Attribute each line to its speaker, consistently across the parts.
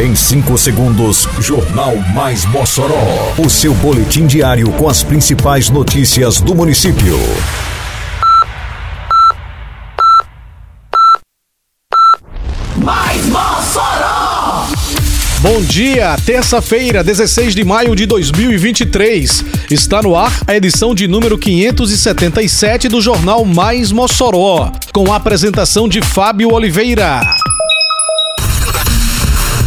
Speaker 1: Em 5 segundos, Jornal Mais Mossoró. O seu boletim diário com as principais notícias do município.
Speaker 2: Mais Mossoró!
Speaker 3: Bom dia, terça-feira, 16 de maio de 2023. Está no ar a edição de número 577 do Jornal Mais Mossoró, com a apresentação de Fábio Oliveira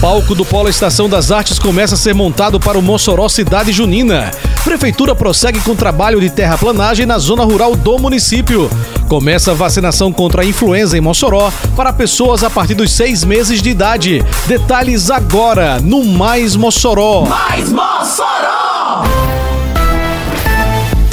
Speaker 3: palco do Polo Estação das Artes começa a ser montado para o Mossoró Cidade Junina. Prefeitura prossegue com trabalho de terraplanagem na zona rural do município. Começa a vacinação contra a influenza em Mossoró para pessoas a partir dos seis meses de idade. Detalhes agora no Mais Mossoró.
Speaker 2: Mais Mossoró!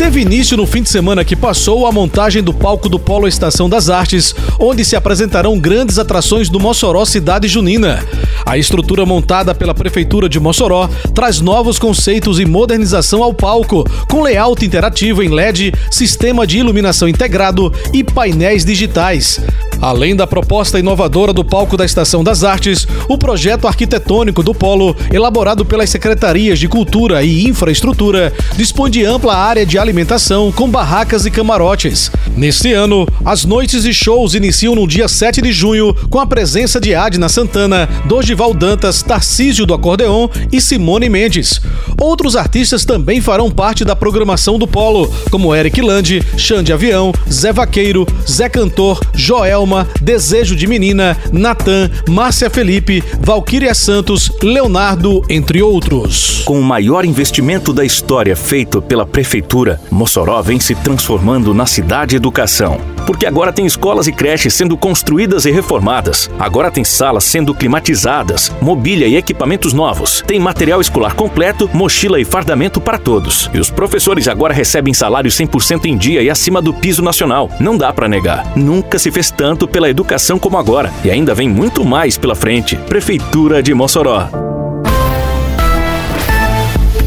Speaker 3: Teve início no fim de semana que passou a montagem do palco do Polo Estação das Artes, onde se apresentarão grandes atrações do Mossoró Cidade Junina. A estrutura montada pela Prefeitura de Mossoró traz novos conceitos e modernização ao palco, com layout interativo em LED, sistema de iluminação integrado e painéis digitais. Além da proposta inovadora do palco da Estação das Artes, o projeto arquitetônico do Polo, elaborado pelas Secretarias de Cultura e Infraestrutura, dispõe de ampla área de alimentação com barracas e camarotes. Neste ano, as noites e shows iniciam no dia 7 de junho com a presença de Adna Santana, Dorival Dantas, Tarcísio do Acordeon e Simone Mendes. Outros artistas também farão parte da programação do Polo, como Eric Lande, Xande Avião, Zé Vaqueiro, Zé Cantor, Joel Desejo de Menina, Natan, Márcia Felipe, Valquíria Santos, Leonardo, entre outros.
Speaker 4: Com o maior investimento da história feito pela Prefeitura, Mossoró vem se transformando na cidade educação. Porque agora tem escolas e creches sendo construídas e reformadas. Agora tem salas sendo climatizadas, mobília e equipamentos novos. Tem material escolar completo, mochila e fardamento para todos. E os professores agora recebem salário 100% em dia e acima do piso nacional. Não dá para negar. Nunca se fez tanto tanto pela educação como agora. E ainda vem muito mais pela frente. Prefeitura de Mossoró.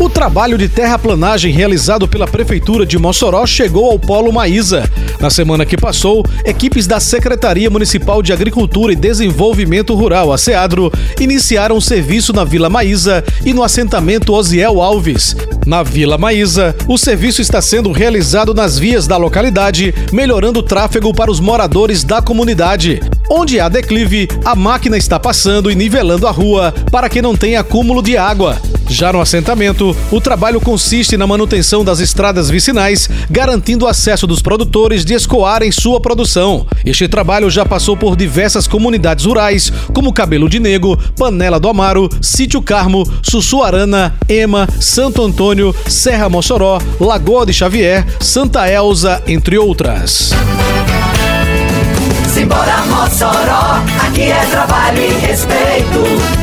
Speaker 3: O trabalho de terraplanagem realizado pela Prefeitura de Mossoró chegou ao Polo Maísa. Na semana que passou, equipes da Secretaria Municipal de Agricultura e Desenvolvimento Rural, a SEADRO, iniciaram serviço na Vila Maísa e no assentamento Osiel Alves. Na Vila Maísa, o serviço está sendo realizado nas vias da localidade, melhorando o tráfego para os moradores da comunidade. Onde há declive, a máquina está passando e nivelando a rua para que não tenha acúmulo de água. Já no assentamento, o trabalho consiste na manutenção das estradas vicinais, garantindo o acesso dos produtores de escoarem sua produção. Este trabalho já passou por diversas comunidades rurais, como Cabelo de Nego, Panela do Amaro, Sítio Carmo, Sussuarana, Ema, Santo Antônio, Serra Mossoró, Lagoa de Xavier, Santa Elza, entre outras.
Speaker 2: Simbora Mossoró, aqui é trabalho e respeito.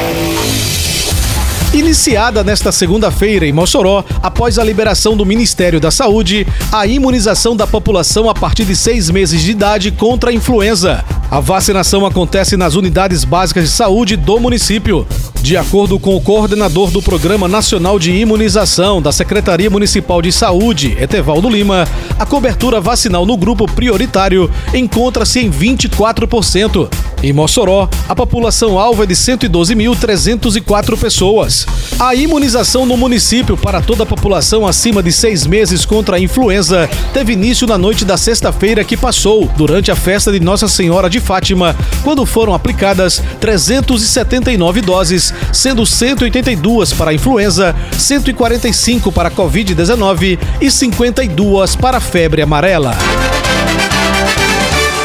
Speaker 3: Iniciada nesta segunda-feira em Mossoró, após a liberação do Ministério da Saúde, a imunização da população a partir de seis meses de idade contra a influenza. A vacinação acontece nas unidades básicas de saúde do município. De acordo com o coordenador do Programa Nacional de Imunização da Secretaria Municipal de Saúde, Etevaldo Lima, a cobertura vacinal no grupo prioritário encontra-se em 24%. Em Mossoró, a população alvo é de 112.304 pessoas. A imunização no município para toda a população acima de seis meses contra a influenza teve início na noite da sexta-feira que passou, durante a festa de Nossa Senhora de Fátima, quando foram aplicadas 379 doses, sendo 182 para a influenza, 145 para a Covid-19 e 52 para a febre amarela.